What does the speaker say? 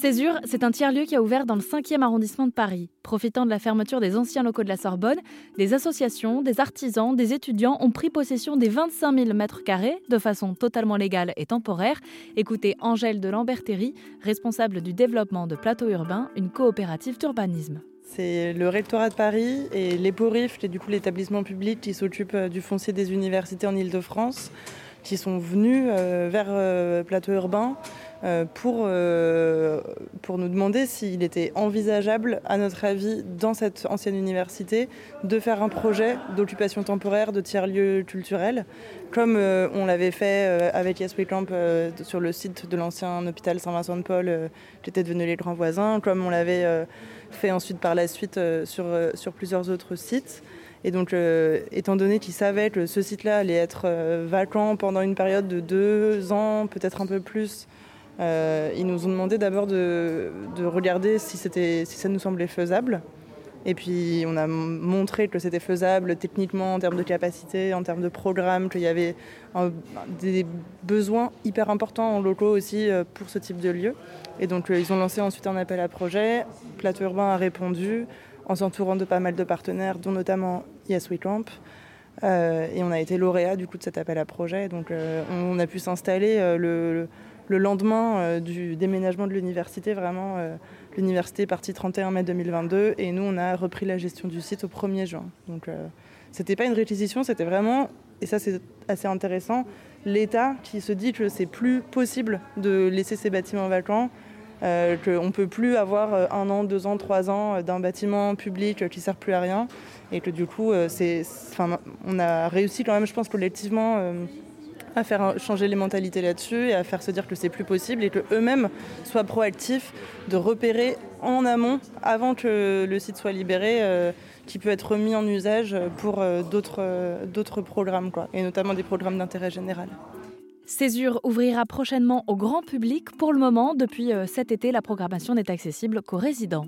Césure, c'est un tiers-lieu qui a ouvert dans le 5e arrondissement de Paris. Profitant de la fermeture des anciens locaux de la Sorbonne, des associations, des artisans, des étudiants ont pris possession des 25 000 mètres carrés de façon totalement légale et temporaire. Écoutez Angèle de Lambertéry, responsable du développement de Plateau Urbain, une coopérative d'urbanisme. C'est le rectorat de Paris et l'EPORIF, et du coup l'établissement public qui s'occupe euh, du foncier des universités en Ile-de-France, qui sont venus euh, vers euh, Plateau Urbain pour, euh, pour nous demander s'il était envisageable, à notre avis, dans cette ancienne université, de faire un projet d'occupation temporaire de tiers-lieux culturels, comme euh, on l'avait fait avec Yes Camp sur le site de l'ancien hôpital Saint-Vincent-de-Paul, qui était devenu les grands voisins, comme on l'avait fait ensuite par la suite sur, plusieurs autres sites. Et donc, euh, étant donné qu'ils savaient que ce site-là allait être euh, vacant pendant une période de deux ans, peut-être un peu plus, euh, ils nous ont demandé d'abord de, de, regarder si, ça nous semblait faisable. Et puis on a montré que c'était faisable techniquement en termes de capacité, en termes de programme, qu'il y avait des besoins hyper importants en locaux aussi pour ce type de lieu. Et donc ils ont lancé ensuite un appel à projet. Plateau Urbain a répondu en s'entourant de pas mal de partenaires, dont notamment Yes We Camp. Euh, et on a été lauréat du coup de cet appel à projet. Donc euh, on, a pu s'installer euh, le, le, lendemain euh, du déménagement de l'université. Vraiment, euh, l'université est partie 31 mai 2022 et nous on a repris la gestion du site au 1er juin. Donc euh, c'était pas une réquisition, c'était vraiment, et ça c'est assez intéressant, l'État qui se dit que c'est plus possible de laisser ces bâtiments vacants qu'on ne peut plus avoir un an, deux ans, trois ans d'un bâtiment public qui ne sert plus à rien et que du coup, c'est, on a réussi quand même, je pense, collectivement à faire changer les mentalités là-dessus et à faire se dire que c'est plus possible et qu'eux-mêmes soient proactifs de repérer en amont, avant que le site soit libéré, euh, qui peut être mis en usage pour euh, d'autres, d'autres programmes, et notamment des programmes d'intérêt général. Césure ouvrira prochainement au grand public. Pour le moment, depuis cet été, la programmation n'est accessible qu'aux résidents.